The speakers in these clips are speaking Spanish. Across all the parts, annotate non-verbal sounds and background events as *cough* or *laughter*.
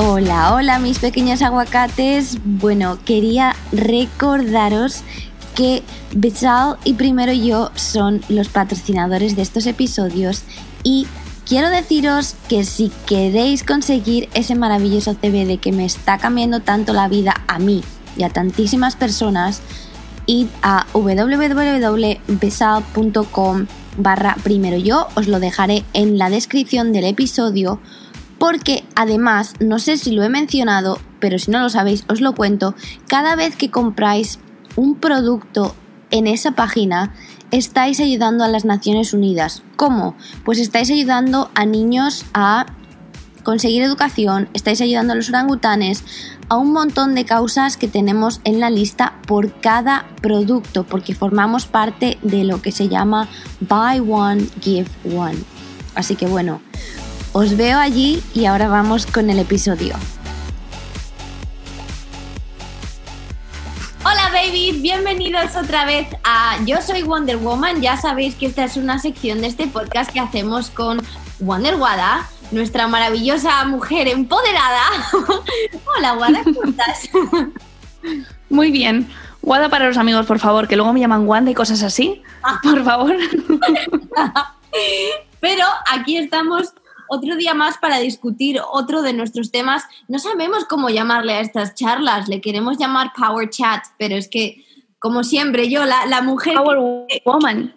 Hola, hola mis pequeños aguacates. Bueno, quería recordaros que Bechal y Primero Yo son los patrocinadores de estos episodios y quiero deciros que si queréis conseguir ese maravilloso CBD que me está cambiando tanto la vida a mí y a tantísimas personas, id a www.besal.com barra primero yo, os lo dejaré en la descripción del episodio porque además, no sé si lo he mencionado, pero si no lo sabéis, os lo cuento, cada vez que compráis un producto en esa página, estáis ayudando a las Naciones Unidas. ¿Cómo? Pues estáis ayudando a niños a conseguir educación, estáis ayudando a los orangutanes, a un montón de causas que tenemos en la lista por cada producto, porque formamos parte de lo que se llama Buy One, Give One. Así que bueno, os veo allí y ahora vamos con el episodio. Hola baby, bienvenidos otra vez a Yo soy Wonder Woman. Ya sabéis que esta es una sección de este podcast que hacemos con Wonder Wada, nuestra maravillosa mujer empoderada. *laughs* Hola Wada, ¿cómo estás? *laughs* Muy bien. Wada para los amigos, por favor, que luego me llaman Wanda y cosas así. Ah. Por favor. *laughs* Pero aquí estamos otro día más para discutir otro de nuestros temas. No sabemos cómo llamarle a estas charlas, le queremos llamar Power Chat, pero es que, como siempre, yo, la, mujer... Power Woman.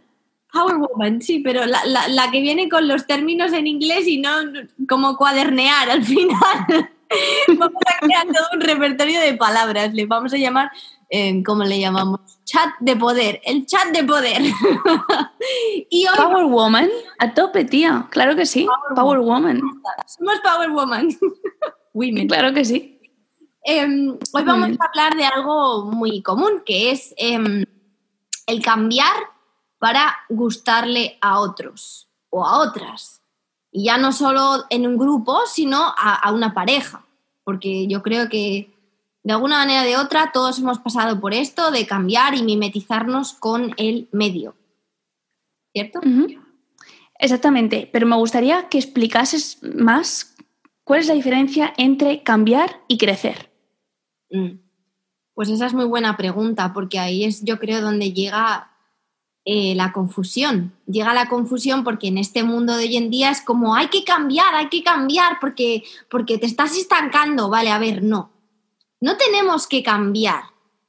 Power Woman, sí, pero la, la, que viene con los términos en inglés y no como cuadernear al final. *laughs* vamos a crear todo un repertorio de palabras. Le vamos a llamar, eh, ¿cómo le llamamos? Chat de poder, el chat de poder. *laughs* y Power Woman, a tope, tía. Claro que sí. Power, Woman. Somos Power Woman. *laughs* Women. Claro que sí. Em, hoy vamos a hablar de algo muy común, que es em, el cambiar para gustarle a otros o a otras. Y ya no solo en un grupo, sino a una pareja. Porque yo creo que de alguna manera o de otra, todos hemos pasado por esto de cambiar y mimetizarnos con el medio. ¿Cierto? Exactamente, pero me gustaría que explicases más cuál es la diferencia entre cambiar y crecer. Mm. Pues esa es muy buena pregunta, porque ahí es, yo creo, donde llega eh, la confusión. Llega la confusión porque en este mundo de hoy en día es como hay que cambiar, hay que cambiar porque, porque te estás estancando. Vale, a ver, no. No tenemos que cambiar,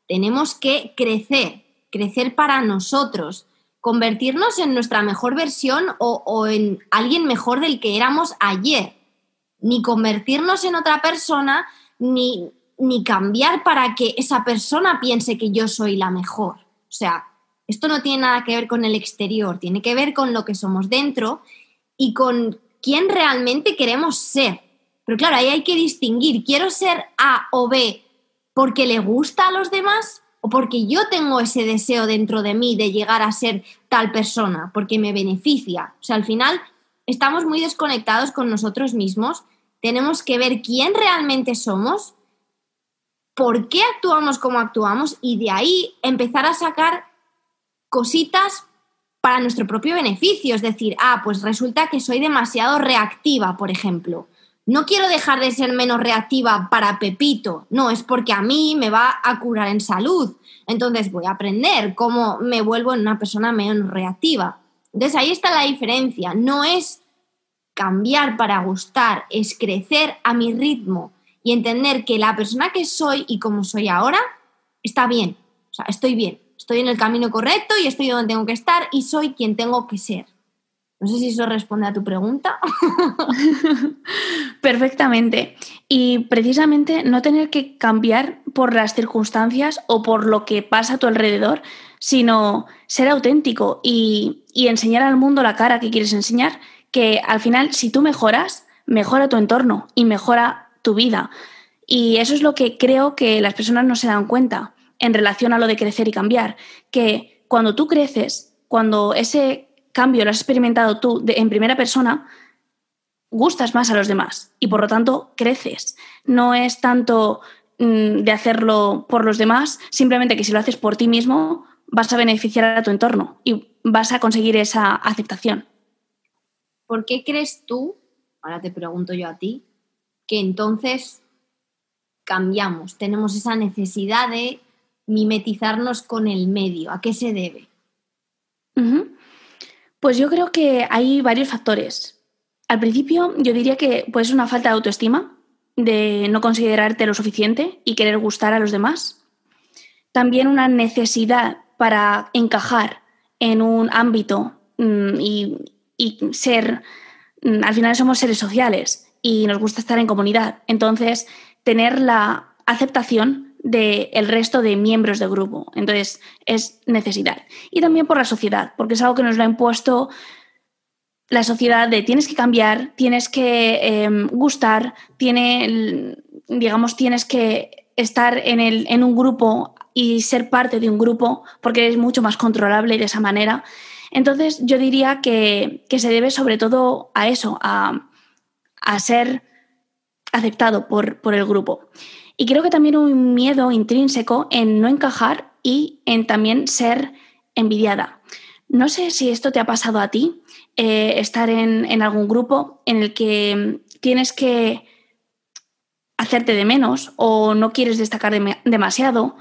tenemos que crecer, crecer para nosotros, convertirnos en nuestra mejor versión o, en alguien mejor del que éramos ayer. Ni convertirnos en otra persona, ni, ni cambiar para que esa persona piense que yo soy la mejor. O sea, esto no tiene nada que ver con el exterior, tiene que ver con lo que somos dentro y con quién realmente queremos ser. Pero claro, ahí hay que distinguir, quiero ser A o B porque le gusta a los demás o porque yo tengo ese deseo dentro de mí de llegar a ser tal persona, porque me beneficia. O sea, al final estamos muy desconectados con nosotros mismos, tenemos que ver quién realmente somos, por qué actuamos como actuamos y de ahí empezar a sacar cositas para nuestro propio beneficio. Es decir, ah, pues resulta que soy demasiado reactiva, por ejemplo no quiero dejar de ser menos reactiva para Pepito, no, es porque a mí me va a curar en salud. Entonces voy a aprender cómo me vuelvo en una persona menos reactiva. Entonces ahí está la diferencia, no es cambiar para gustar, es crecer a mi ritmo y entender que la persona que soy y como soy ahora está bien, o sea, estoy bien, estoy en el camino correcto y estoy donde tengo que estar y soy quien tengo que ser. No sé si eso responde a tu pregunta. *laughs* Perfectamente. Y precisamente no tener que cambiar por las circunstancias o por lo que pasa a tu alrededor, sino ser auténtico y, enseñar al mundo la cara que quieres enseñar, que al final si tú mejoras, mejora tu entorno y mejora tu vida. Y eso es lo que creo que las personas no se dan cuenta en relación a lo de crecer y cambiar, que cuando tú creces, cuando ese cambio lo has experimentado tú en primera persona, gustas más a los demás y por lo tanto creces. No es tanto mm, de hacerlo por los demás, simplemente que si lo haces por ti mismo vas a beneficiar a tu entorno y vas a conseguir esa aceptación. ¿Por qué crees tú, ahora te pregunto yo a ti, que entonces cambiamos, tenemos esa necesidad de mimetizarnos con el medio? ¿A qué se debe? Pues yo creo que hay varios factores. Al principio yo diría que pues, es una falta de autoestima, de no considerarte lo suficiente y querer gustar a los demás. También una necesidad para encajar en un ámbito mm, y, ser, mm, al final somos seres sociales y nos gusta estar en comunidad. Entonces, tener la aceptación del resto de miembros del grupo. Entonces, es necesidad. Y también por la sociedad, porque es algo que nos lo ha impuesto la sociedad de tienes que cambiar, tienes que em, gustar, tiene, digamos, tienes que estar en, el, en un grupo y ser parte de un grupo porque es mucho más controlable de esa manera. Entonces yo diría que, se debe sobre todo a eso, a, ser aceptado por, por, el grupo. Y creo que también un miedo intrínseco en no encajar y en también ser envidiada. No sé si esto te ha pasado a ti, eh, estar en, algún grupo en el que tienes que hacerte de menos o no quieres destacar demasiado,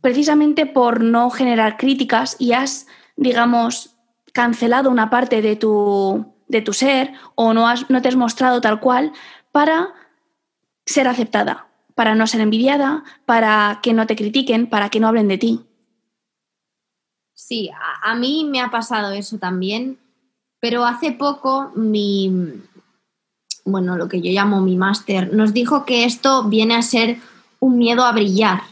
precisamente por no generar críticas y has, digamos, cancelado una parte de tu, de tu ser o no, has, no te has mostrado tal cual para ser aceptada, para no ser envidiada, para que no te critiquen, para que no hablen de ti. Sí, a mí me ha pasado eso también pero hace poco mi, bueno, lo que yo llamo mi máster, nos dijo que esto viene a ser un miedo a brillar.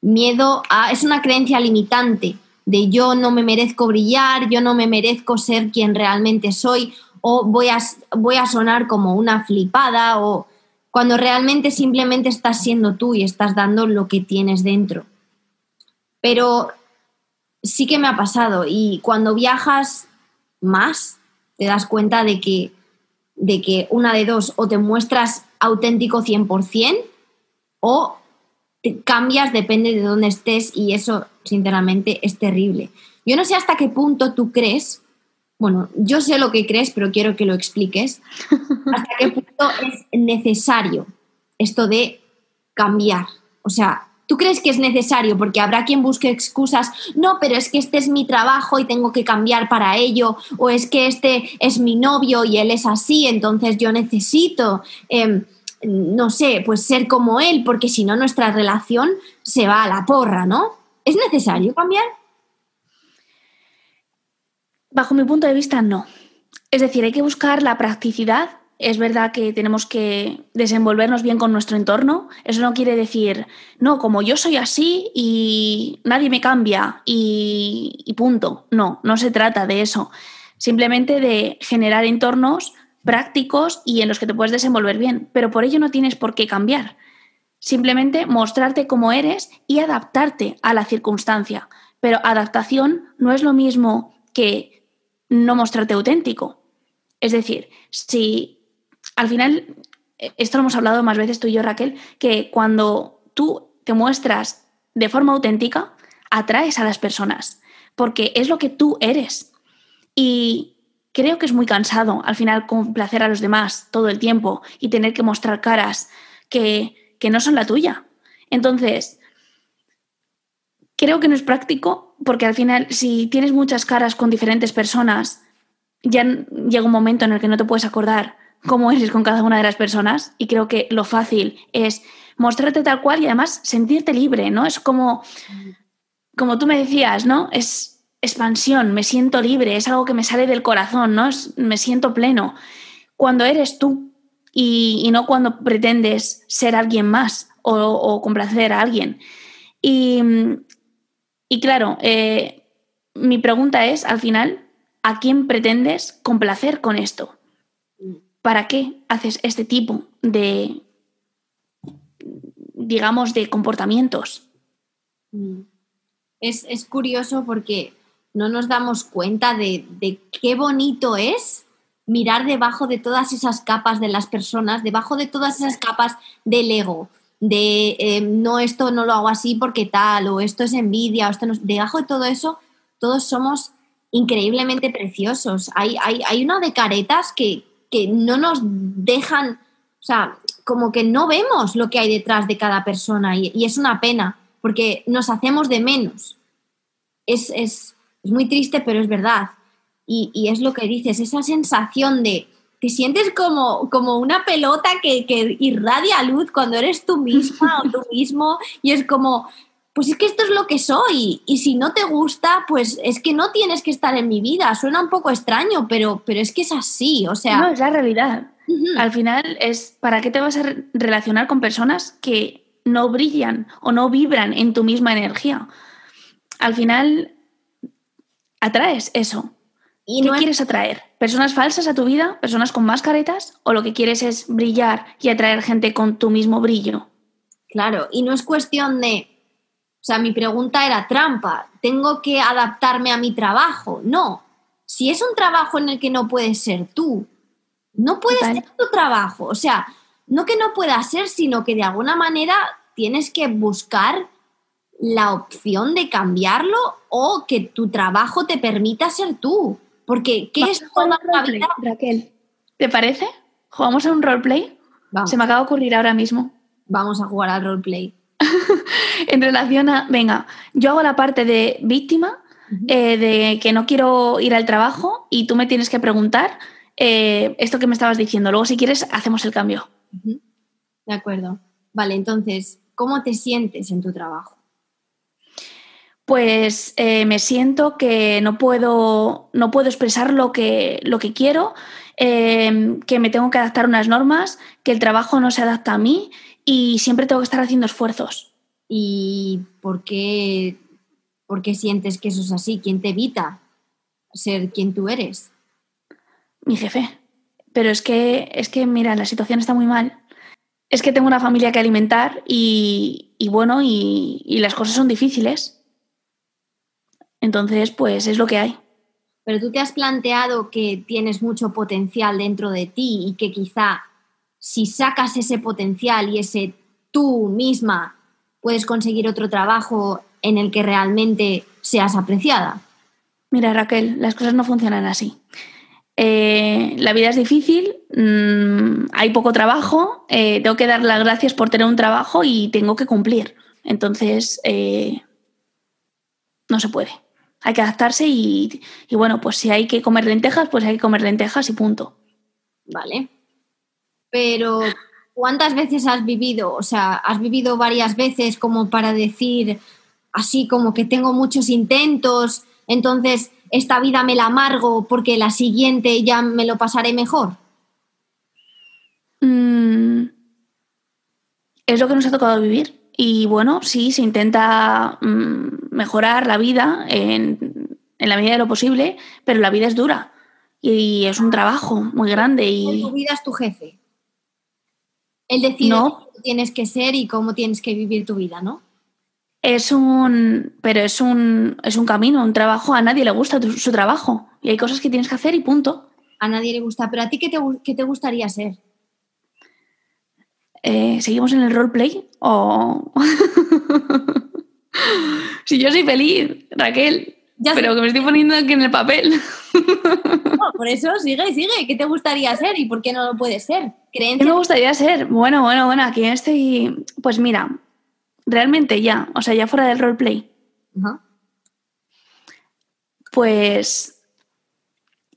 Miedo a, es una creencia limitante de yo no me merezco brillar, yo no me merezco ser quien realmente soy o voy a, voy a sonar como una flipada o cuando realmente simplemente estás siendo tú y estás dando lo que tienes dentro. Pero sí que me ha pasado y cuando viajas más, te das cuenta de que, de que una de dos, o te muestras auténtico 100% o te cambias, depende de dónde estés y eso, sinceramente, es terrible. Yo no sé hasta qué punto tú crees, bueno, yo sé lo que crees, pero quiero que lo expliques, *laughs* hasta qué punto es necesario esto de cambiar. O sea, ¿Tú crees que es necesario? Porque habrá quien busque excusas, no, pero es que este es mi trabajo y tengo que cambiar para ello, o es que este es mi novio y él es así, entonces yo necesito, em, no sé, pues ser como él, porque si no nuestra relación se va a la porra, ¿no? ¿Es necesario cambiar? Bajo mi punto de vista, no. Es decir, hay que buscar la practicidad es verdad que tenemos que desenvolvernos bien con nuestro entorno. Eso no quiere decir, no, como yo soy así y nadie me cambia y, punto. No, no se trata de eso. Simplemente de generar entornos prácticos y en los que te puedes desenvolver bien. Pero por ello no tienes por qué cambiar. Simplemente mostrarte como eres y adaptarte a la circunstancia. Pero adaptación no es lo mismo que no mostrarte auténtico. Es decir, si al final, eh, esto lo hemos hablado más veces tú y yo, Raquel, que cuando tú te muestras de forma auténtica, atraes a las personas, porque es lo que tú eres. Y creo que es muy cansado al final complacer a los demás todo el tiempo y tener que mostrar caras que, que no son la tuya. Entonces, creo que no es práctico porque al final si tienes muchas caras con diferentes personas, ya llega un momento en el que no te puedes acordar cómo eres con cada una de las personas y creo que lo fácil es mostrarte tal cual y además sentirte libre, ¿no? Es como, como tú me decías, ¿no? Es expansión, me siento libre, es algo que me sale del corazón, ¿no? me siento pleno. Cuando eres tú y, no cuando pretendes ser alguien más o, complacer a alguien. Y claro, eh, mi pregunta es, al final, ¿a quién pretendes complacer con esto? ¿para qué haces este tipo de, digamos, de comportamientos. Es, es curioso porque no nos damos cuenta de, de, qué bonito es mirar debajo de todas esas capas de las personas, debajo de todas esas capas del ego, de eh, no, esto no lo hago así porque tal, o esto es envidia, o esto no Debajo de todo eso, todos somos increíblemente preciosos. Hay, hay, hay una de caretas que, que no nos dejan, o sea, como que no vemos lo que hay detrás de cada persona y, y es una pena porque nos hacemos de menos. Es, es, es muy triste, pero es verdad. Y, y, es lo que dices, esa sensación de, te sientes como, como una pelota que, que irradia luz cuando eres tú misma o tú *laughs* mismo y es como, pues es que esto es lo que soy y si no te gusta, pues es que no tienes que estar en mi vida. Suena un poco extraño, pero, pero es que es así, o sea... No, es la realidad. Uh -huh. Al final es, ¿para qué te vas a relacionar con personas que no brillan o no vibran en tu misma energía? Al final atraes eso. ¿Y ¿Qué no quieres atraer? ¿Personas falsas a tu vida? ¿Personas con máscaretas? ¿O lo que quieres es brillar y atraer gente con tu mismo brillo? Claro, y no es cuestión de o sea, mi pregunta era trampa, ¿tengo que adaptarme a mi trabajo? No, si es un trabajo en el que no puedes ser tú, no puedes Total. ser tu trabajo. O sea, no que no pueda ser, sino que de alguna manera tienes que buscar la opción de cambiarlo o que tu trabajo te permita ser tú. Porque, ¿qué es toda la vida? Raquel, ¿te parece? ¿Jugamos a un roleplay? Se me acaba de ocurrir ahora mismo. Vamos a jugar al roleplay. *laughs* en relación a, venga, yo hago la parte de víctima, uh -huh. eh, de que no quiero ir al trabajo y tú me tienes que preguntar eh, esto que me estabas diciendo. Luego, si quieres, hacemos el cambio. Uh -huh. De acuerdo. Vale, entonces, ¿cómo te sientes en tu trabajo? Pues eh, me siento que no puedo, no puedo expresar lo que, lo que quiero, eh, que me tengo que adaptar a unas normas, que el trabajo no se adapta a mí y siempre tengo que estar haciendo esfuerzos. ¿Y por qué, por qué sientes que eso es así? ¿Quién te evita ser quien tú eres? Mi jefe. Pero es que, es que, mira, la situación está muy mal. Es que tengo una familia que alimentar y, y bueno, y, y las cosas son difíciles. Entonces, pues es lo que hay. Pero tú te has planteado que tienes mucho potencial dentro de ti y que quizá si sacas ese potencial y ese tú misma puedes conseguir otro trabajo en el que realmente seas apreciada. Mira, Raquel, las cosas no funcionan así. Eh, la vida es difícil, mmm, hay poco trabajo, eh, tengo que dar las gracias por tener un trabajo y tengo que cumplir. Entonces, eh, no se puede hay que adaptarse y, y, bueno, pues si hay que comer lentejas, pues hay que comer lentejas y punto. Vale. Pero, ¿cuántas veces has vivido? O sea, ¿has vivido varias veces como para decir así como que tengo muchos intentos, entonces esta vida me la amargo porque la siguiente ya me lo pasaré mejor? Mm, es lo que nos ha tocado vivir. Y bueno, sí, se intenta mmm, mejorar la vida en, en, la medida de lo posible, pero la vida es dura y es un trabajo muy grande. Y... Tu vida es tu jefe. Él decide no. cómo tienes que ser y cómo tienes que vivir tu vida, ¿no? Es un, pero es un, es un camino, un trabajo. A nadie le gusta tu, su trabajo y hay cosas que tienes que hacer y punto. A nadie le gusta, pero a ti qué te, qué te gustaría ser? Eh, ¿Seguimos en el roleplay? O. *laughs* si yo soy feliz, Raquel. Ya pero sé. que me estoy poniendo aquí en el papel. no, *laughs* por eso sigue sigue. ¿Qué te gustaría ser y por qué no lo puedes ser? ¿Qué me gustaría ser? Bueno, bueno, bueno, aquí estoy. Pues mira, realmente ya, o sea, ya fuera del roleplay. Uh -huh. Pues.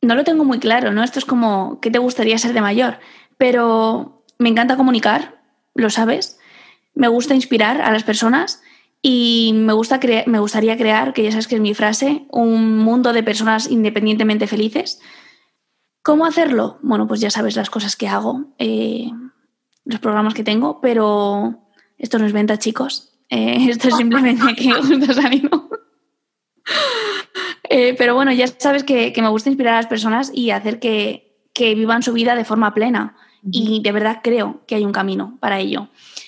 No lo tengo muy claro, ¿no? Esto es como, ¿qué te gustaría ser de mayor? Pero me encanta comunicar, lo sabes. Me gusta inspirar a las personas y me, gusta me gustaría crear, que ya sabes que es mi frase, un mundo de personas independientemente felices. ¿Cómo hacerlo? Bueno, pues ya sabes las cosas que hago, eh, los programas que tengo, pero esto no es venta, chicos. Eh, *laughs* esto es simplemente que me gusta salir. eh, pero bueno, ya sabes que, me gusta inspirar a las personas y hacer que vivan su vida de forma plena. Y de verdad creo que hay un camino para ello.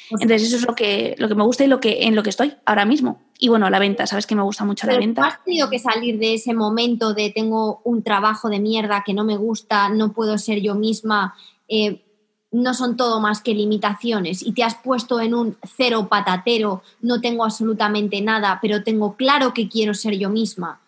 Entonces, eso es lo que, lo que me gusta y lo que, en lo que estoy ahora mismo. Y bueno, la venta, sabes que me gusta mucho la venta. ¿Has tenido que salir de ese momento de tengo un trabajo de mierda que no me gusta, no puedo ser yo misma? Eh, no son todo más que limitaciones y te has puesto en un cero patatero, no tengo absolutamente nada, pero tengo claro que quiero ser yo misma.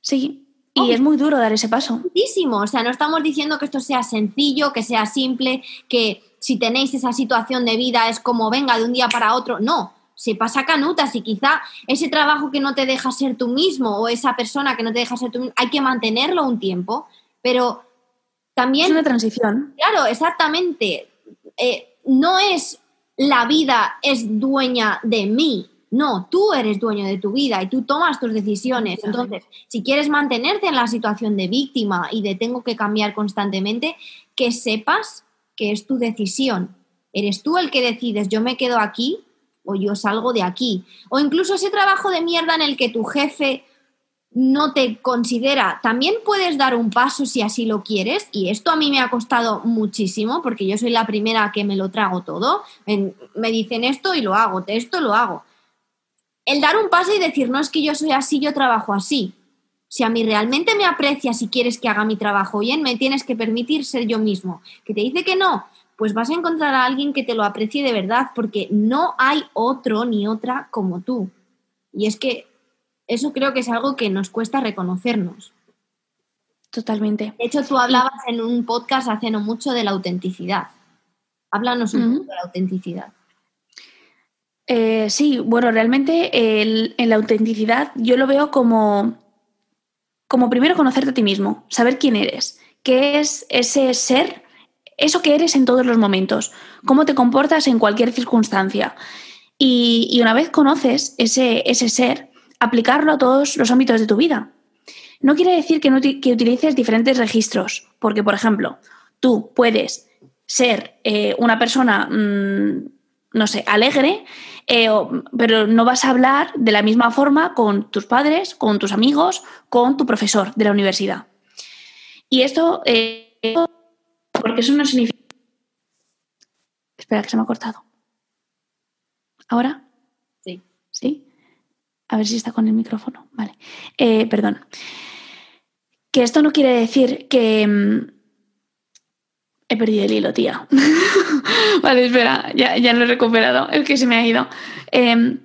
Sí, y es muy duro dar ese paso. Muchísimo, o sea, no estamos diciendo que esto sea sencillo, que sea simple, que si tenéis esa situación de vida es como venga de un día para otro, no, se pasa canutas y quizá ese trabajo que no te deja ser tú mismo o esa persona que no te deja ser tú mismo, hay que mantenerlo un tiempo, pero también... Es una transición. Claro, exactamente. Eh, no es la vida es dueña de mí, no, tú eres dueño de tu vida y tú tomas tus decisiones. Entonces, si quieres mantenerte en la situación de víctima y de tengo que cambiar constantemente, que sepas que es tu decisión. Eres tú el que decides, yo me quedo aquí o yo salgo de aquí. O incluso ese trabajo de mierda en el que tu jefe no te considera, también puedes dar un paso si así lo quieres. Y esto a mí me ha costado muchísimo porque yo soy la primera que me lo trago todo. me dicen esto y lo hago, esto lo hago. El dar un paso y decir, no es que yo soy así, yo trabajo así. Si a mí realmente me aprecias y quieres que haga mi trabajo bien, me tienes que permitir ser yo mismo. Que te dice que no, pues vas a encontrar a alguien que te lo aprecie de verdad, porque no hay otro ni otra como tú. Y es que eso creo que es algo que nos cuesta reconocernos. Totalmente. De hecho, tú hablabas en un podcast hace no mucho de la autenticidad. Háblanos un poco de la autenticidad. Eh, sí, bueno, realmente en la autenticidad yo lo veo como, como primero conocerte a ti mismo, saber quién eres, qué es ese ser, eso que eres en todos los momentos, cómo te comportas en cualquier circunstancia. Y, una vez conoces ese, ese ser, aplicarlo a todos los ámbitos de tu vida. No quiere decir que, utilices diferentes registros, porque, por ejemplo, tú puedes ser eh, una persona, mm, no sé, alegre, eh, pero no vas a hablar de la misma forma con tus padres, con tus amigos, con tu profesor de la universidad. Y esto, eh, porque eso no significa... Espera, que se me ha cortado. ¿Ahora? Sí. ¿Sí? A ver si está con el micrófono. Vale. Eh, perdón. Que esto no quiere decir que. He perdido el hilo, tía. *laughs* vale, espera, ya, ya, lo he recuperado. Es que se me ha ido. Em,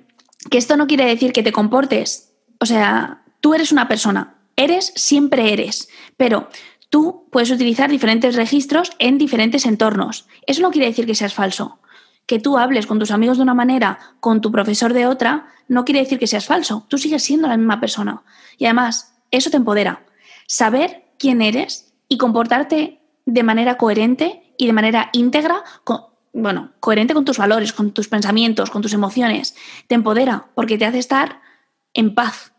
que esto no quiere decir que te comportes. O sea, tú eres una persona. Eres, siempre eres. Pero tú puedes utilizar diferentes registros en diferentes entornos. Eso no quiere decir que seas falso que tú hables con tus amigos de una manera, con tu profesor de otra, no quiere decir que seas falso. Tú sigues siendo la misma persona. Y además, eso te empodera. Saber quién eres y comportarte de manera coherente y de manera íntegra, bueno, coherente con tus valores, con tus pensamientos, con tus emociones, te empodera porque te hace estar en paz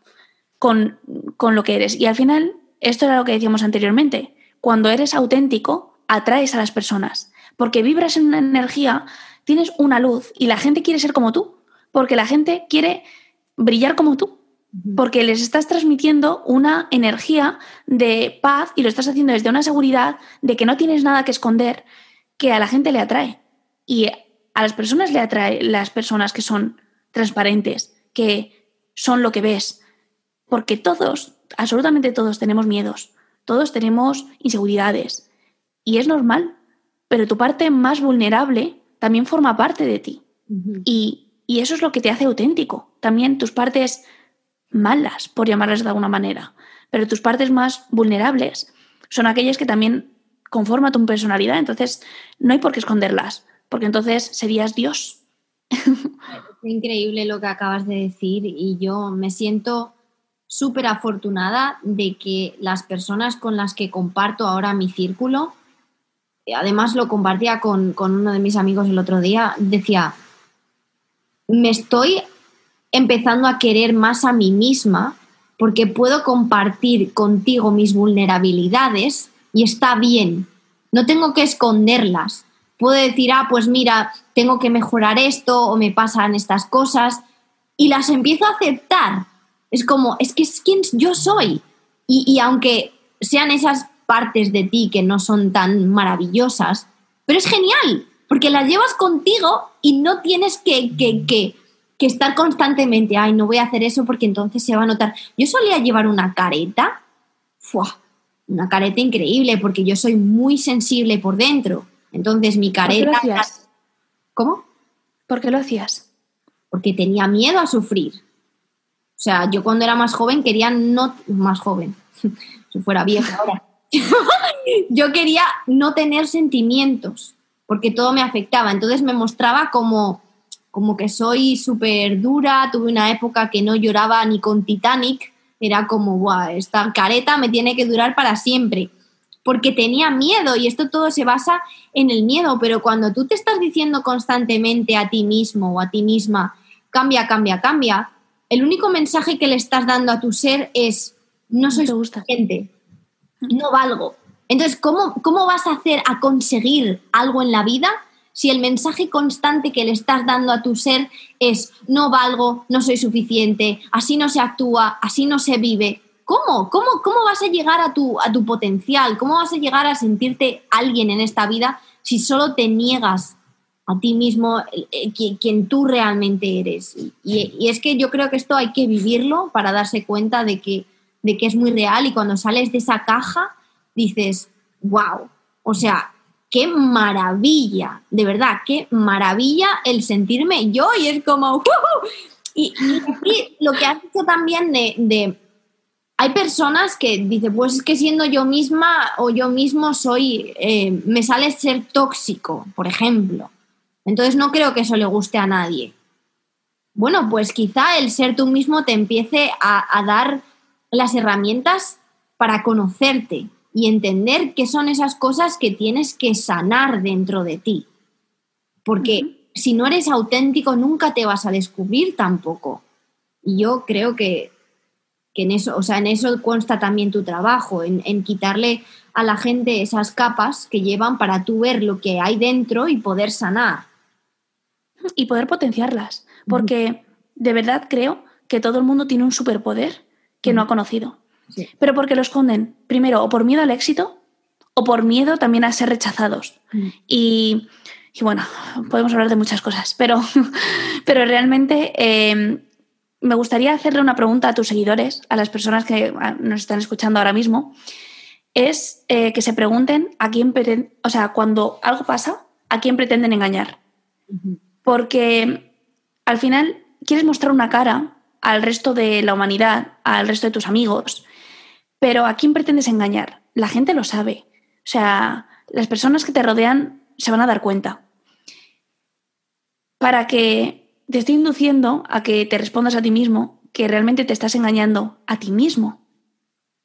con, con lo que eres. Y al final, esto era lo que decíamos anteriormente, cuando eres auténtico, atraes a las personas, porque vibras en una energía tienes una luz y la gente quiere ser como tú, porque la gente quiere brillar como tú, porque les estás transmitiendo una energía de paz y lo estás haciendo desde una seguridad de que no tienes nada que esconder, que a la gente le atrae. Y a las personas le atrae las personas que son transparentes, que son lo que ves. Porque todos, absolutamente todos tenemos miedos, todos tenemos inseguridades. Y es normal, pero tu parte más vulnerable también forma parte de ti. y, eso es lo que te hace auténtico. También tus partes malas, por llamarlas de alguna manera, pero tus partes más vulnerables son aquellas que también conforman tu personalidad. Entonces, no hay por qué esconderlas, porque entonces serías Dios. *laughs* Es increíble lo que acabas de decir y yo me siento súper afortunada de que las personas con las que comparto ahora mi círculo además lo compartía con, uno de mis amigos el otro día, decía, me estoy empezando a querer más a mí misma porque puedo compartir contigo mis vulnerabilidades y está bien. No tengo que esconderlas. Puedo decir, ah, pues mira, tengo que mejorar esto o me pasan estas cosas y las empiezo a aceptar. Es como, es que es quien yo soy. Y, y aunque sean esas partes de ti que no son tan maravillosas, pero es genial, porque las llevas contigo y no tienes que, que, que, que estar constantemente, ay, no voy a hacer eso porque entonces se va a notar. Yo solía llevar una careta, ¡fua! una careta increíble, porque yo soy muy sensible por dentro. Entonces mi careta... ¿Por qué lo hacías? ¿Cómo? ¿Por qué lo hacías? Porque tenía miedo a sufrir. O sea, yo cuando era más joven quería no... Más joven, *laughs* si fuera vieja ahora. *laughs* yo quería no tener sentimientos, porque todo me afectaba. Entonces me mostraba como, como que soy súper dura. Tuve una época que no lloraba ni con Titanic. Era como, Buah, esta careta me tiene que durar para siempre. Porque tenía miedo y esto todo se basa en el miedo. Pero cuando tú te estás diciendo constantemente a ti mismo o a ti misma, cambia, cambia, cambia, el único mensaje que le estás dando a tu ser es, no soy te gusta. suficiente, no valgo. Entonces, ¿cómo, ¿cómo vas a hacer a conseguir algo en la vida si el mensaje constante que le estás dando a tu ser es no valgo, no soy suficiente, así no se actúa, así no se vive? ¿Cómo? ¿Cómo, cómo vas a llegar a tu, a tu potencial? ¿Cómo vas a llegar a sentirte alguien en esta vida si solo te niegas a ti mismo quien, quien tú realmente eres? Y, y es que yo creo que esto hay que vivirlo para darse cuenta de que, de que es muy real y cuando sales de esa caja dices, wow, o sea, qué maravilla, de verdad, qué maravilla el sentirme yo y es como, y, y lo que has dicho también de, hay personas que dicen, pues es que siendo yo misma o yo mismo soy, eh, me sale ser tóxico, por ejemplo. Entonces no creo que eso le guste a nadie. Bueno, pues quizá el ser tú mismo te empiece a dar las herramientas para conocerte y entender qué son esas cosas que tienes que sanar dentro de ti. Porque si no eres auténtico, nunca te vas a descubrir tampoco. Y yo creo que, que en eso, o sea, en eso consta también tu trabajo, en, en quitarle a la gente esas capas que llevan para tú ver lo que hay dentro y poder sanar. y poder potenciarlas. Porque de verdad creo que todo el mundo tiene un superpoder que no ha conocido. Sí. Pero porque lo esconden, primero, o por miedo al éxito, o por miedo también a ser rechazados. Mm. Y, y bueno, podemos hablar de muchas cosas, pero, *laughs* pero realmente eh, me gustaría hacerle una pregunta a tus seguidores, a las personas que ah, nos están escuchando ahora mismo, es eh, que se pregunten a quién pretenden, o sea, cuando algo pasa, a quién pretenden engañar porque al final quieres mostrar una cara al resto de la humanidad, al resto de tus amigos, pero ¿a quién pretendes engañar? La gente lo sabe. O sea, las personas que te rodean se van a dar cuenta. Para que te estoy induciendo a que te respondas a ti mismo que realmente te estás engañando a ti mismo,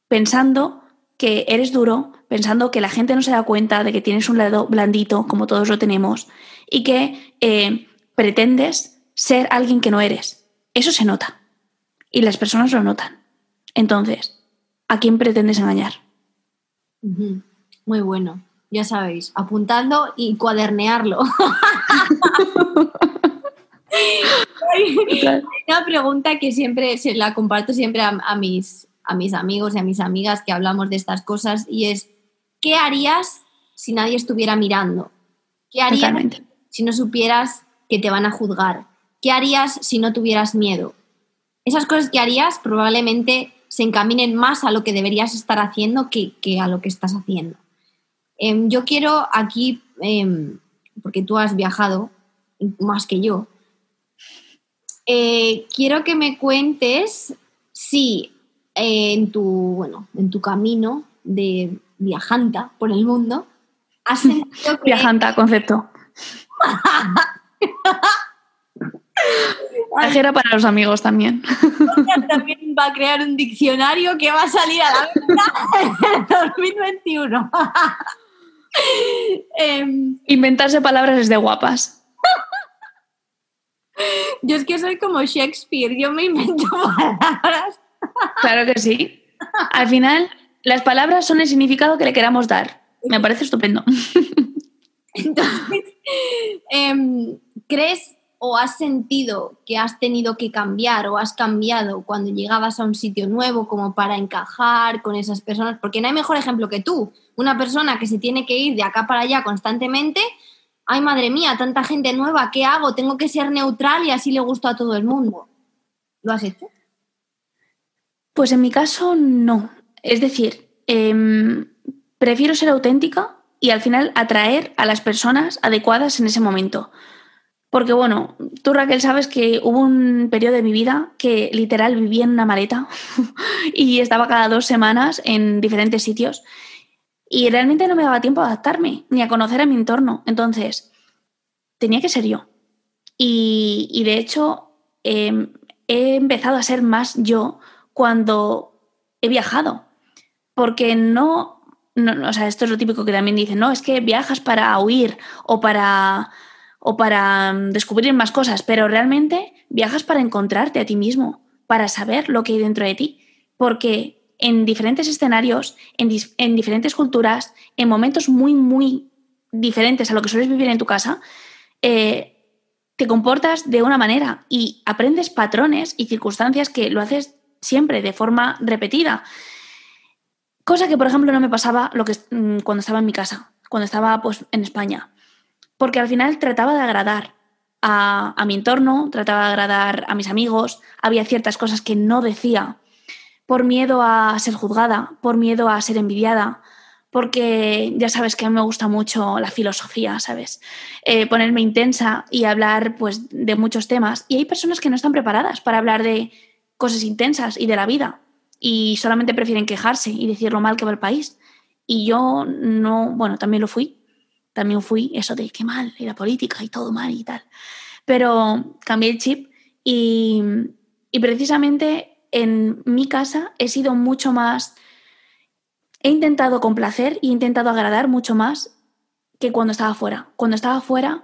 pensando que eres duro, pensando que la gente no se da cuenta de que tienes un lado blandito, como todos lo tenemos, y que eh, pretendes ser alguien que no eres. Eso se nota. Y las personas lo notan. Entonces, ¿a quién pretendes engañar? Muy bueno, ya sabéis, apuntando y cuadernearlo. *laughs* Hay una pregunta que siempre se la comparto siempre a, a mis, a mis amigos y a mis amigas que hablamos de estas cosas y es, ¿qué harías si nadie estuviera mirando? ¿Qué harías Totalmente. si no supieras que te van a juzgar? ¿Qué harías si no tuvieras miedo? Esas cosas que harías probablemente se encaminen más a lo que deberías estar haciendo que, que a lo que estás haciendo. Em, yo quiero aquí, em, porque tú has viajado más que yo, eh, quiero que me cuentes si eh, en, tu, bueno, en tu camino de viajanta por el mundo has *laughs* sentido que... Viajanta, concepto. *laughs* Viajera para los amigos también. también va a crear un diccionario que va a salir a la venta en el 2021. Em, Inventarse palabras es de guapas. yo es que soy como Shakespeare, yo me invento *laughs* palabras. Claro que sí. Al final, las palabras son el significado que le queramos dar. Me parece estupendo. Entonces, em, ¿crees o has sentido que has tenido que cambiar o has cambiado cuando llegabas a un sitio nuevo como para encajar con esas personas? Porque no hay mejor ejemplo que tú. Una persona que se tiene que ir de acá para allá constantemente, ay madre mía, tanta gente nueva, ¿qué hago? Tengo que ser neutral y así le gusto a todo el mundo. ¿Lo has hecho? Pues en mi caso no. Es decir, em, prefiero ser auténtica y al final atraer a las personas adecuadas en ese momento. Porque bueno, tú Raquel sabes que hubo un periodo de mi vida que literal vivía en una maleta *laughs* y estaba cada dos semanas en diferentes sitios y realmente no me daba tiempo a adaptarme ni a conocer a mi entorno. Entonces, tenía que ser yo. Y, de hecho, em, he empezado a ser más yo cuando he viajado. Porque no, no, o sea, esto es lo típico que también dicen, no, es que viajas para huir o para o para mm, descubrir más cosas, pero realmente viajas para encontrarte a ti mismo, para saber lo que hay dentro de ti, porque en diferentes escenarios, en, diferentes culturas, en momentos muy, muy diferentes a lo que sueles vivir en tu casa, eh, te comportas de una manera y aprendes patrones y circunstancias que lo haces siempre de forma repetida. Cosa que, por ejemplo, no me pasaba lo que, mm, cuando estaba en mi casa, cuando estaba pues, en España porque al final trataba de agradar a, mi entorno, trataba de agradar a mis amigos, había ciertas cosas que no decía por miedo a ser juzgada, por miedo a ser envidiada, porque ya sabes que a mí me gusta mucho la filosofía, ¿sabes? Eh, ponerme intensa y hablar pues, de muchos temas. Y hay personas que no están preparadas para hablar de cosas intensas y de la vida y solamente prefieren quejarse y decir lo mal que va el país. Y yo no, bueno, también lo fui, también fui eso de qué mal, y la política y todo mal y tal. Pero cambié el chip y, precisamente en mi casa he sido mucho más, he intentado complacer y he intentado agradar mucho más que cuando estaba fuera. Cuando estaba fuera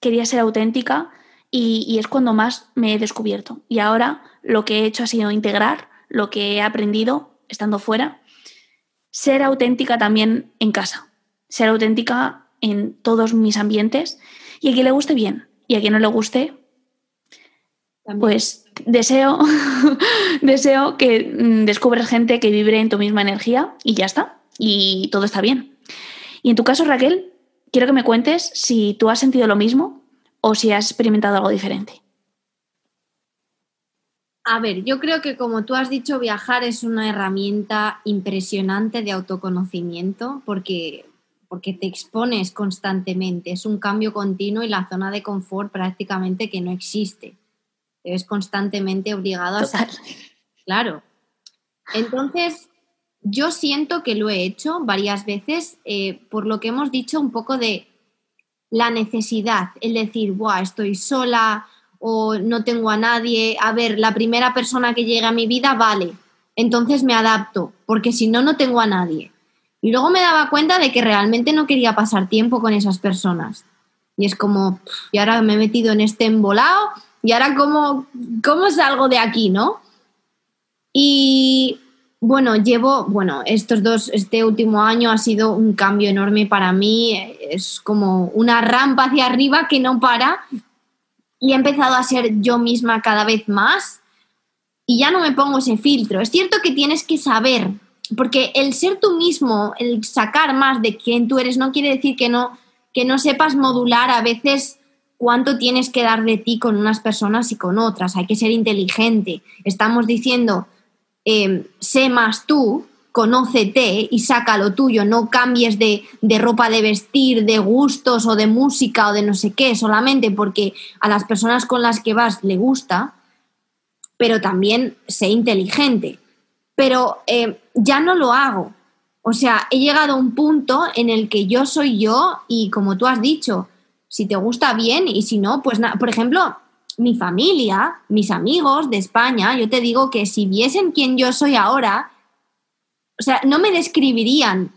quería ser auténtica y, y, es cuando más me he descubierto. Y ahora lo que he hecho ha sido integrar lo que he aprendido estando fuera, ser auténtica también en casa, ser auténtica en todos mis ambientes y a quien le guste bien y a quien no le guste, pues deseo, *laughs* deseo que mm, descubras gente que vibre en tu misma energía y ya está, y todo está bien. Y en tu caso, Raquel, quiero que me cuentes si tú has sentido lo mismo o si has experimentado algo diferente. A ver, yo creo que como tú has dicho, viajar es una herramienta impresionante de autoconocimiento porque porque te expones constantemente, es un cambio continuo y la zona de confort prácticamente que no existe. Te ves constantemente obligado a salir. Claro. Entonces, yo siento que lo he hecho varias veces eh, por lo que hemos dicho un poco de la necesidad, el decir, Buah, estoy sola o no tengo a nadie, a ver, la primera persona que llega a mi vida, vale, entonces me adapto, porque si no, no tengo a nadie. Y luego me daba cuenta de que realmente no quería pasar tiempo con esas personas. Y es como, y ahora me he metido en este embolado, y ahora cómo, cómo salgo de aquí, ¿no? Y bueno, llevo, bueno, estos dos, este último año ha sido un cambio enorme para mí, es como una rampa hacia arriba que no para y he empezado a ser yo misma cada vez más y ya no me pongo ese filtro. Es cierto que tienes que saber porque el ser tú mismo, el sacar más de quién tú eres, no quiere decir que no, que no sepas modular a veces cuánto tienes que dar de ti con unas personas y con otras. Hay que ser inteligente. Estamos diciendo, em, sé más tú, conócete y saca lo tuyo. No cambies de, de ropa de vestir, de gustos o de música o de no sé qué, solamente porque a las personas con las que vas le gusta, pero también sé inteligente pero eh, ya no lo hago. O sea, he llegado a un punto en el que yo soy yo y como tú has dicho, si te gusta bien y si no, pues. Por ejemplo, mi familia, mis amigos de España, yo te digo que si viesen quién yo soy ahora, o sea, no me describirían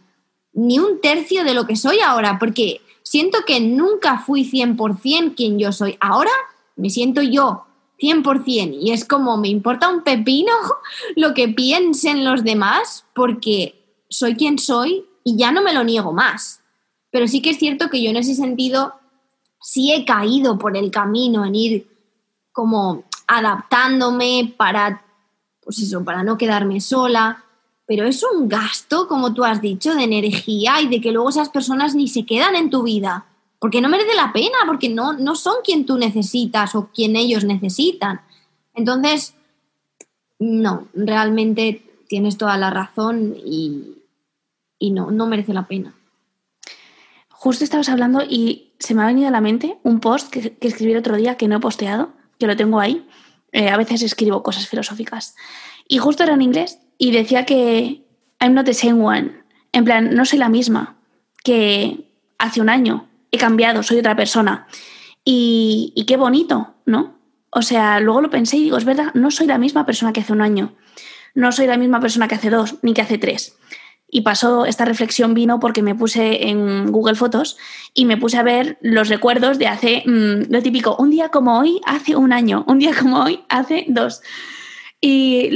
ni un tercio de lo que soy ahora, porque siento que nunca fui 100% quien yo soy. Ahora me siento yo 100%. Y es como, me importa un pepino *laughs* lo que piensen los demás porque soy quien soy y ya no me lo niego más. Pero sí que es cierto que yo en ese sentido sí he caído por el camino en ir como adaptándome para, pues eso, para no quedarme sola, pero es un gasto, como tú has dicho, de energía y de que luego esas personas ni se quedan en tu vida, porque no merece la pena, porque no, no son quien tú necesitas o quien ellos necesitan. Entonces, no, realmente tienes toda la razón y, no, no merece la pena. Justo estabas hablando y se me ha venido a la mente un post que, escribí el otro día que no he posteado, que lo tengo ahí. Eh, a veces escribo cosas filosóficas. Y justo era en inglés y decía que I'm not the same one. En plan, no soy la misma que hace un año. He cambiado, soy otra persona. Y, y qué bonito, ¿no? O sea, luego lo pensé y digo, es verdad, no soy la misma persona que hace un año. No soy la misma persona que hace dos, ni que hace tres. Y pasó, esta reflexión vino porque me puse en Google Fotos y me puse a ver los recuerdos de hace, mm, lo típico, un día como hoy hace un año, un día como hoy hace dos. Y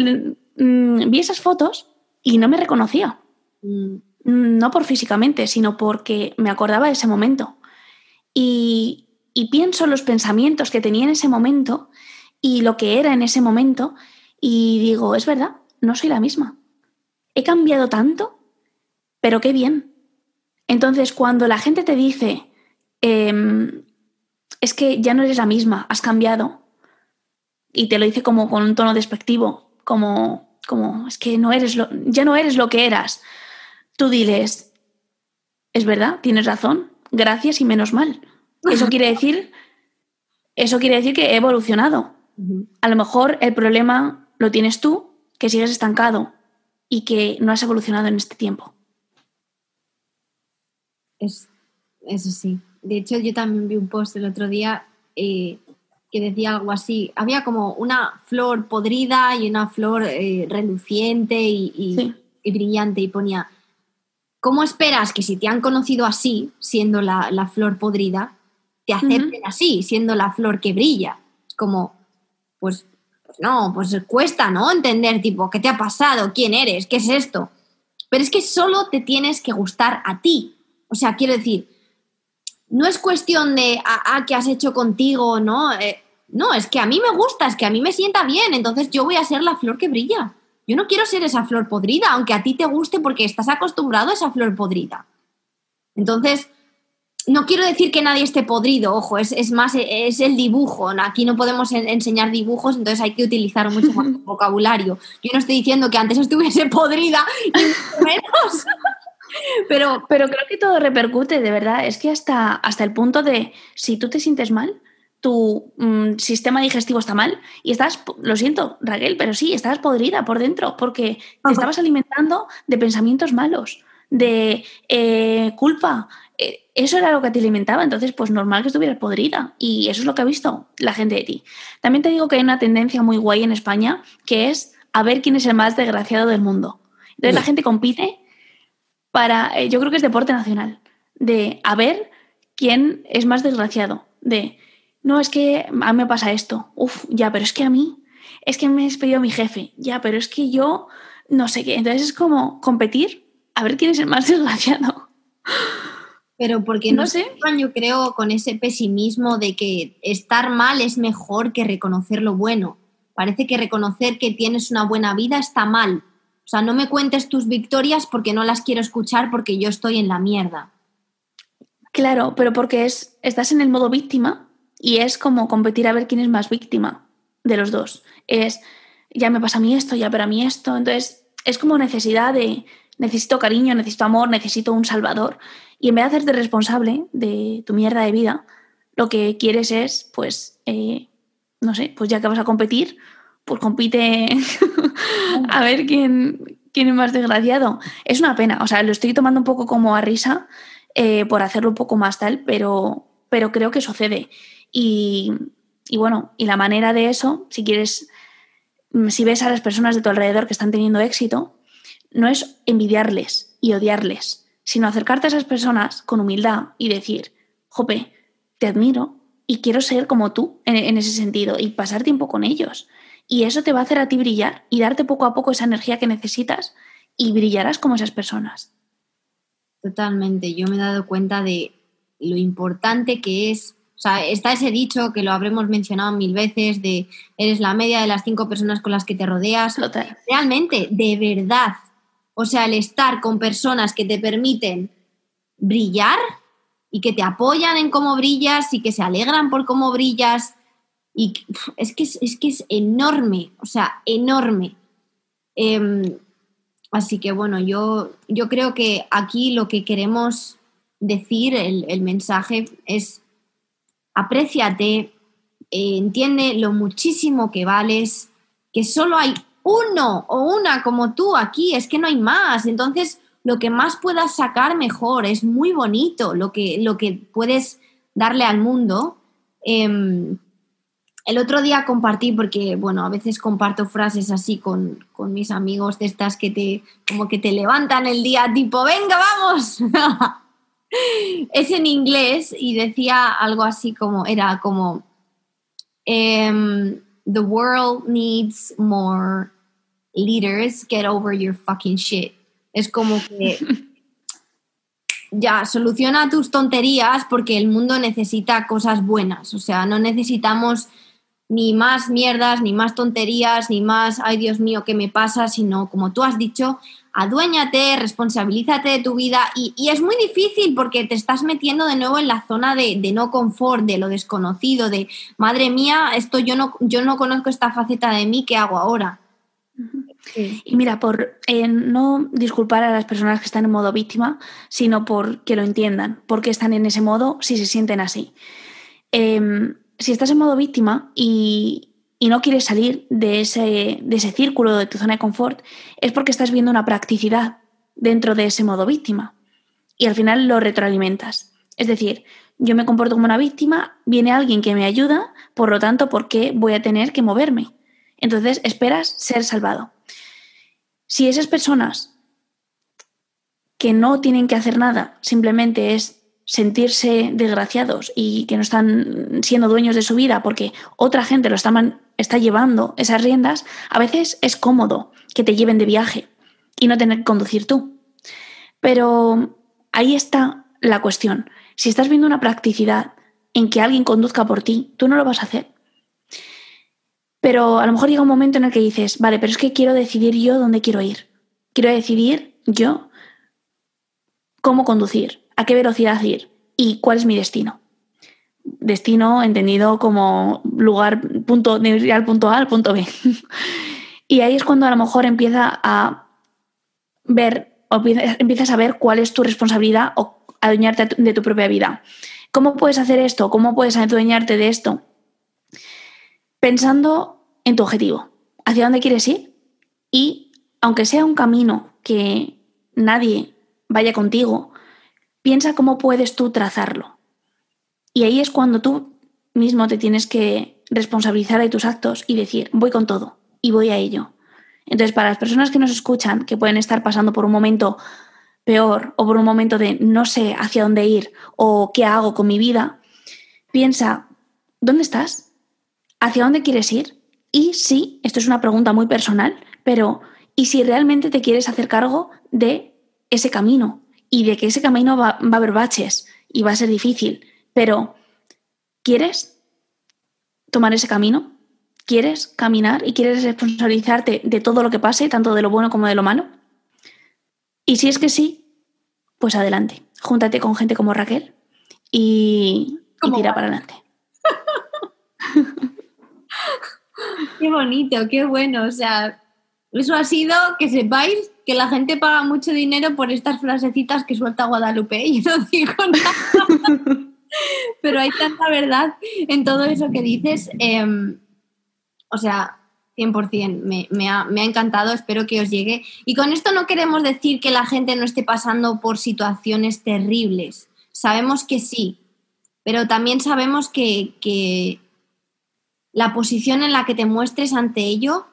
mm, vi esas fotos y no me reconocía. Mm. No por físicamente, sino porque me acordaba de ese momento. Y, y pienso los pensamientos que tenía en ese momento y lo que era en ese momento y digo, es verdad, no soy la misma. He cambiado tanto pero qué bien. Entonces, cuando la gente te dice, em, es que ya no eres la misma, has cambiado, y te lo dice como con un tono despectivo, como, como es que no eres lo, ya no eres lo que eras, tú diles, es verdad, tienes razón, gracias y menos mal. Eso quiere decir, eso quiere decir que he evolucionado. A lo mejor el problema lo tienes tú, que sigues estancado y que no has evolucionado en este tiempo. Es, eso sí. De hecho, yo también vi un post el otro día eh, que decía algo así. Había como una flor podrida y una flor eh, reluciente y, brillante y ponía, ¿cómo esperas que si te han conocido así, siendo la, flor podrida, te acepten así, siendo la flor que brilla? Como, pues, pues no, pues cuesta, ¿no? Entender, tipo, ¿qué te ha pasado? ¿Quién eres? ¿Qué es esto? Pero es que solo te tienes que gustar a ti. O sea, quiero decir, no es cuestión de, ah, ah ¿qué has hecho contigo? No, eh, no, es que a mí me gusta, es que a mí me sienta bien, entonces yo voy a ser la flor que brilla. Yo no quiero ser esa flor podrida, aunque a ti te guste porque estás acostumbrado a esa flor podrida. Entonces, no quiero decir que nadie esté podrido, ojo, es, más, es el dibujo. Aquí no podemos enseñar dibujos, entonces hay que utilizar mucho más *laughs* vocabulario. Yo no estoy diciendo que antes estuviese podrida *laughs* y menos. Pero, pero creo que todo repercute, de verdad. Es que hasta, hasta el punto de si tú te sientes mal, tu mm, sistema digestivo está mal y estás, lo siento, Raquel, pero sí, estás podrida por dentro porque te estabas alimentando de pensamientos malos, de eh, culpa. Eh, eso era lo que te alimentaba, entonces pues normal que estuvieras podrida y eso es lo que ha visto la gente de ti. También te digo que hay una tendencia muy guay en España que es a ver quién es el más desgraciado del mundo. Entonces la gente compite para, eh, yo creo que es deporte nacional, de a ver quién es más desgraciado, de, no, es que a mí me pasa esto, uff, ya, pero es que a mí, es que me ha despedido mi jefe, ya, pero es que yo, no sé qué, entonces es como competir, a ver quién es el más *laughs* desgraciado. Pero porque no sé, yo creo con ese pesimismo de que estar mal es mejor que reconocer lo bueno. Parece que reconocer que tienes una buena vida está mal, o sea, no me cuentes tus victorias porque no las quiero escuchar porque yo estoy en la mierda. Claro, pero porque es, estás en el modo víctima y es como competir a ver quién es más víctima de los dos. Es, ya me pasa a mí esto, ya pero a mí esto. Entonces, es como necesidad de, necesito cariño, necesito amor, necesito un salvador. Y en vez de hacerte responsable de tu mierda de vida, lo que quieres es, pues, eh, no sé, pues ya que vas a competir, pues compite *laughs* a ver quién, quién es más desgraciado. Es una pena, o sea, lo estoy tomando un poco como a risa eh, por hacerlo un poco más tal, pero, pero creo que sucede. Y, bueno, y la manera de eso, si quieres, mm, si ves a las personas de tu alrededor que están teniendo éxito, no es envidiarles y odiarles, sino acercarte a esas personas con humildad y decir, jope, te admiro y quiero ser como tú en, ese sentido y pasar tiempo con ellos. Y eso te va a hacer a ti brillar y darte poco a poco esa energía que necesitas y brillarás como esas personas. Totalmente. Yo me he dado cuenta de lo importante que es sea, está ese dicho que lo habremos mencionado mil veces de eres la media de las cinco personas con las que te rodeas. Realmente, de verdad. O sea, el estar con personas que te permiten brillar y que te apoyan en cómo brillas y que se alegran por cómo brillas. Y es que es, que es enorme, o sea, enorme. Em, así que bueno, yo, yo creo que aquí lo que queremos decir, el, el mensaje es apréciate, eh, entiende lo muchísimo que vales, que solo hay uno o una como tú aquí, es que no hay más. Entonces, lo que más puedas sacar mejor, es muy bonito lo que, lo que puedes darle al mundo. Em, el otro día compartí, porque bueno, a veces comparto frases así con, con, mis amigos de estas que te, como que te levantan el día tipo, venga, vamos. *laughs* es en inglés y decía algo así como, era como, em, the world needs more leaders, get over your fucking shit. Es como que ya, soluciona tus tonterías porque el mundo necesita cosas buenas, o sea, no necesitamos ni más mierdas, ni más tonterías, ni más, ay Dios mío, ¿qué me pasa? Sino, como tú has dicho, aduéñate, responsabilízate de tu vida y, es muy difícil porque te estás metiendo de nuevo en la zona de, no confort, de lo desconocido, de, madre mía, esto yo no, yo no conozco esta faceta de mí, ¿qué hago ahora? Y mira, por eh, no disculpar a las personas que están en modo víctima, sino por que lo entiendan, porque están en ese modo si se sienten así. Em, si estás en modo víctima y, y no quieres salir de ese, de ese círculo de tu zona de confort, es porque estás viendo una practicidad dentro de ese modo víctima. Y al final lo retroalimentas. Es decir, yo me comporto como una víctima, viene alguien que me ayuda, por lo tanto, ¿por qué voy a tener que moverme? Entonces esperas ser salvado. Si esas personas que no tienen que hacer nada, simplemente es sentirse desgraciados y que no están siendo dueños de su vida porque otra gente lo está, llevando esas riendas, a veces es cómodo que te lleven de viaje y no tener que conducir tú. Pero ahí está la cuestión. Si estás viendo una practicidad en que alguien conduzca por ti, tú no lo vas a hacer. Pero a lo mejor llega un momento en el que dices, vale, pero es que quiero decidir yo dónde quiero ir. Quiero decidir yo cómo conducir a qué velocidad ir y cuál es mi destino. Destino entendido como lugar, punto, de ir al punto A al punto B. *laughs* y ahí es cuando a lo mejor empieza a ver, o empiezas a ver cuál es tu responsabilidad o adueñarte de tu propia vida. ¿Cómo puedes hacer esto? ¿Cómo puedes adueñarte de esto? Pensando en tu objetivo, hacia dónde quieres ir y aunque sea un camino que nadie vaya contigo, piensa cómo puedes tú trazarlo. Y ahí es cuando tú mismo te tienes que responsabilizar de tus actos y decir, voy con todo y voy a ello. Entonces, para las personas que nos escuchan, que pueden estar pasando por un momento peor o por un momento de no sé hacia dónde ir o qué hago con mi vida, piensa, ¿dónde estás? ¿Hacia dónde quieres ir? Y sí, esto es una pregunta muy personal, pero ¿y si realmente te quieres hacer cargo de ese camino? Y de que ese camino va, a haber baches y va a ser difícil, pero ¿quieres tomar ese camino? ¿Quieres caminar y quieres responsabilizarte de todo lo que pase, tanto de lo bueno como de lo malo? Y si es que sí, pues adelante. Júntate con gente como Raquel y, y tira para adelante. *laughs* qué bonito, qué bueno. O sea, eso ha sido que sepáis que la gente paga mucho dinero por estas frasecitas que suelta Guadalupe y *laughs* no digo nada. Pero hay tanta verdad en todo eso que dices. Em, o sea, 100%, me, me, ha, me ha encantado, espero que os llegue. Y con esto no queremos decir que la gente no esté pasando por situaciones terribles. Sabemos que sí, pero también sabemos que, que la posición en la que te muestres ante ello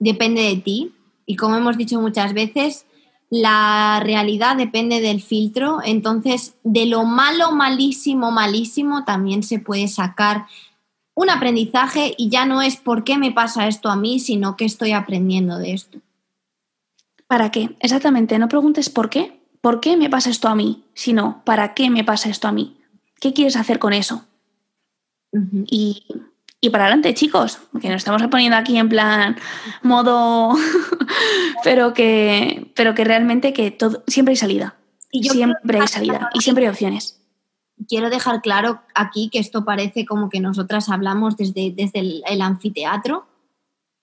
depende de ti y como hemos dicho muchas veces, la realidad depende del filtro, entonces de lo malo, malísimo, malísimo también se puede sacar un aprendizaje y ya no es por qué me pasa esto a mí, sino qué estoy aprendiendo de esto. ¿Para qué? Exactamente, no preguntes por qué, por qué me pasa esto a mí, sino para qué me pasa esto a mí. ¿Qué quieres hacer con eso? y, y, para adelante, chicos, que nos estamos poniendo aquí en plan modo, *laughs* pero que, pero que realmente que todo, siempre hay salida. siempre hay salida y siempre hay opciones. Quiero dejar claro aquí que esto parece como que nosotras hablamos desde, desde el anfiteatro.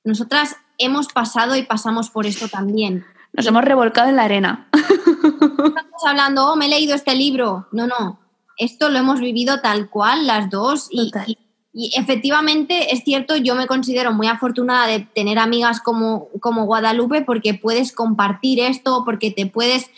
Nosotras hemos pasado y pasamos por esto también. Nos hemos revolcado en la arena. *laughs* Estamos hablando, oh, me he leído este libro. No, no. Esto lo hemos vivido tal cual las dos y, y, efectivamente es cierto, yo me considero muy afortunada de tener amigas como, como Guadalupe porque puedes compartir esto, porque te puedes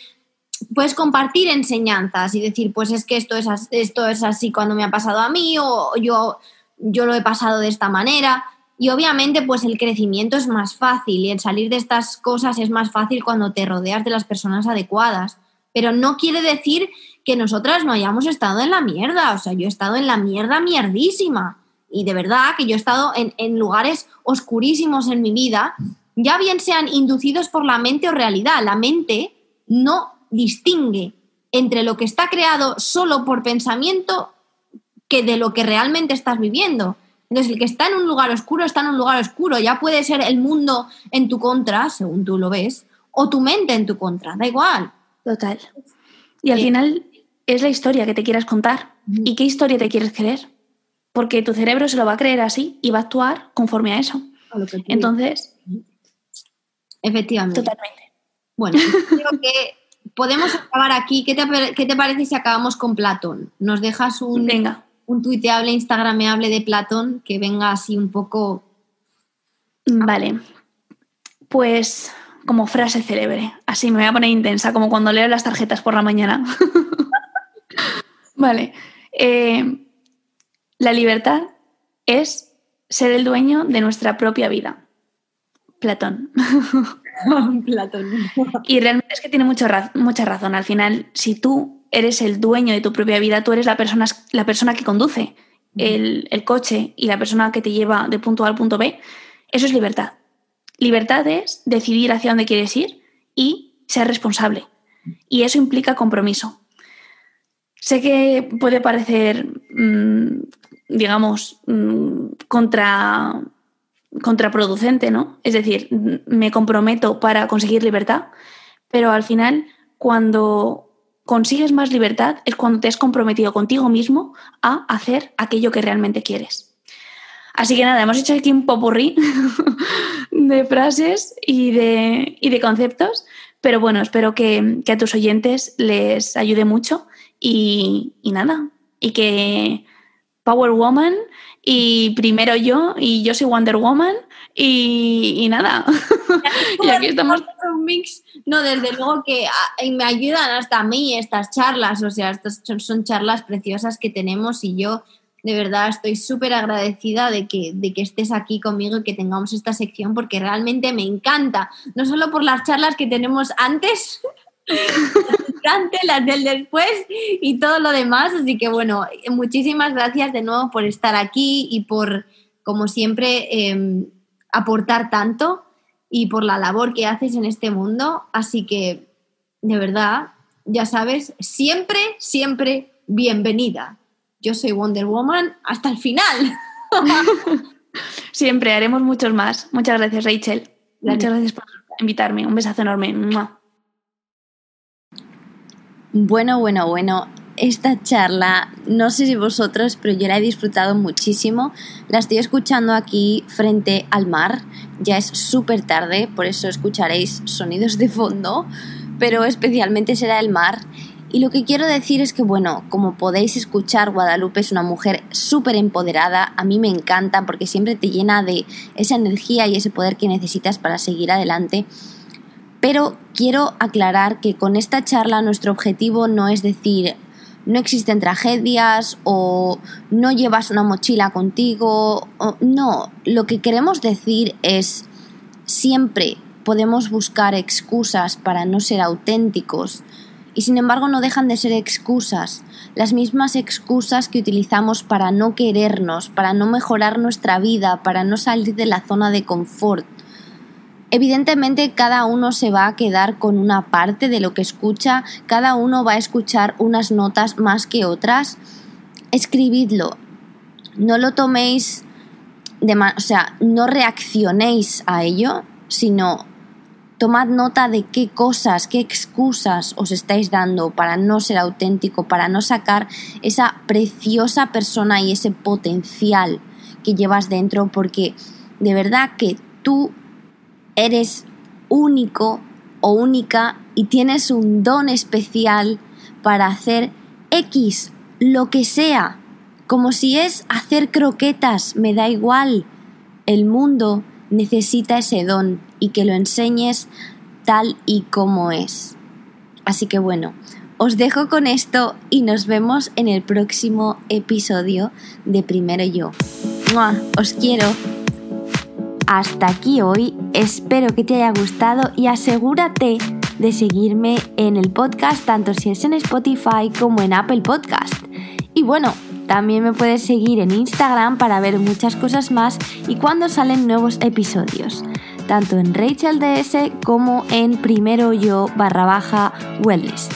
puedes compartir enseñanzas y decir, pues es que esto es, esto es así cuando me ha pasado a mí o yo, yo lo he pasado de esta manera. Y obviamente, pues el crecimiento es más fácil y el salir de estas cosas es más fácil cuando te rodeas de las personas adecuadas. Pero no quiere decir que nosotras no hayamos estado en la mierda. O sea, yo he estado en la mierda mierdísima. Y de verdad que yo he estado en, en lugares oscurísimos en mi vida, ya bien sean inducidos por la mente o realidad. La mente no distingue entre lo que está creado solo por pensamiento que de lo que realmente estás viviendo. Entonces, el que está en un lugar oscuro está en un lugar oscuro. Ya puede ser el mundo en tu contra, según tú lo ves, o tu mente en tu contra, da igual. Total. Y al final es la historia que te quieras contar. ¿Y qué historia te quieres creer? Porque tu cerebro se lo va a creer así y va a actuar conforme a eso. Entonces. Efectivamente. Totalmente. Bueno, creo que podemos acabar aquí. ¿Qué te, ¿Qué te, parece si acabamos con Platón? Nos dejas un. Venga un tuiteable, instagrameable de Platón que venga así un poco... Vale, pues como frase célebre, así me voy a poner intensa, como cuando leo las tarjetas por la mañana. *laughs* vale, eh, la libertad es ser el dueño de nuestra propia vida. Platón. *laughs* Platón. y realmente es que tiene mucha razón. Al final, si tú eres el dueño de tu propia vida, tú eres la persona, la persona que conduce el, coche y la persona que te lleva de punto A al punto B, eso es libertad. Libertad es decidir hacia dónde quieres ir y ser responsable. Y eso implica compromiso. Sé que puede parecer, mm, digamos, mm, contra, contraproducente, ¿no? Es decir, me comprometo para conseguir libertad, pero al final, cuando consigues más libertad es cuando te has comprometido contigo mismo a hacer aquello que realmente quieres. Así que nada, hemos hecho aquí un popurrí *laughs* de frases y de, de, conceptos, pero bueno, espero que, a tus oyentes les ayude mucho y, y nada, y que Power Woman y primero yo y yo soy Wonder Woman y, nada. *laughs* y aquí estamos. Un mix. No, desde luego que ah, me ayudan hasta a mí estas charlas, o sea, estas son, charlas preciosas que tenemos y yo de verdad estoy súper agradecida de que, de que estés aquí conmigo y que tengamos esta sección porque realmente me encanta, no solo por las charlas que tenemos antes, las del después y todo lo demás. Así que bueno, muchísimas gracias de nuevo por estar aquí y por, como siempre, em, aportar tanto y por la labor que haces en este mundo. Así que, de verdad, ya sabes, siempre, siempre bienvenida. Yo soy Wonder Woman hasta el final. *laughs* siempre, haremos muchos más. Muchas gracias, Rachel. Muchas gracias por invitarme. Un besazo enorme. Bueno, bueno, bueno. Esta charla, no sé si vosotros, pero yo la he disfrutado muchísimo. La estoy escuchando aquí frente al mar. Ya es súper tarde, por eso escucharéis sonidos de fondo, pero especialmente será el mar. Y lo que quiero decir es que, bueno, como podéis escuchar, Guadalupe es una mujer súper empoderada. A mí me encanta porque siempre te llena de esa energía y ese poder que necesitas para seguir adelante. Pero quiero aclarar que con esta charla nuestro objetivo no es decir no existen tragedias o no llevas una mochila contigo. no, lo que queremos decir es siempre podemos buscar excusas para no ser auténticos y sin embargo no dejan de ser excusas, las mismas excusas que utilizamos para no querernos, para no mejorar nuestra vida, para no salir de la zona de confort. Evidentemente cada uno se va a quedar con una parte de lo que escucha, cada uno va a escuchar unas notas más que otras. Escribidlo. no lo toméis de o sea, no reaccionéis a ello, sino tomad nota de qué cosas, qué excusas os estáis dando para no ser auténtico, para no sacar esa preciosa persona y ese potencial que llevas dentro, porque de verdad que tú eres único o única y tienes un don especial para hacer X, lo que sea, como si es hacer croquetas, me da igual. El mundo necesita ese don y que lo enseñes tal y como es. Así que bueno, os dejo con esto y nos vemos en el próximo episodio de Primero Yo. Os quiero. Hasta aquí hoy, espero que te haya gustado y asegúrate de seguirme en el podcast tanto si es en Spotify como en Apple Podcast. Y bueno, también me puedes seguir en Instagram para ver muchas cosas más y cuando salen nuevos episodios, tanto en Rachel DS como en Primero Yo barra baja Wellness.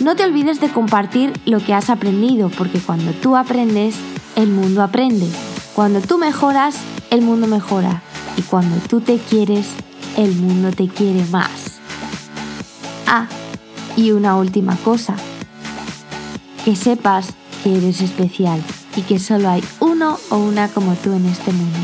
No te olvides de compartir lo que has aprendido, porque cuando tú aprendes, el mundo aprende. Cuando tú mejoras, el mundo mejora. Y cuando tú te quieres, el mundo te quiere más. Ah, y una última cosa. Que sepas que eres especial y que solo hay uno o una como tú en este mundo.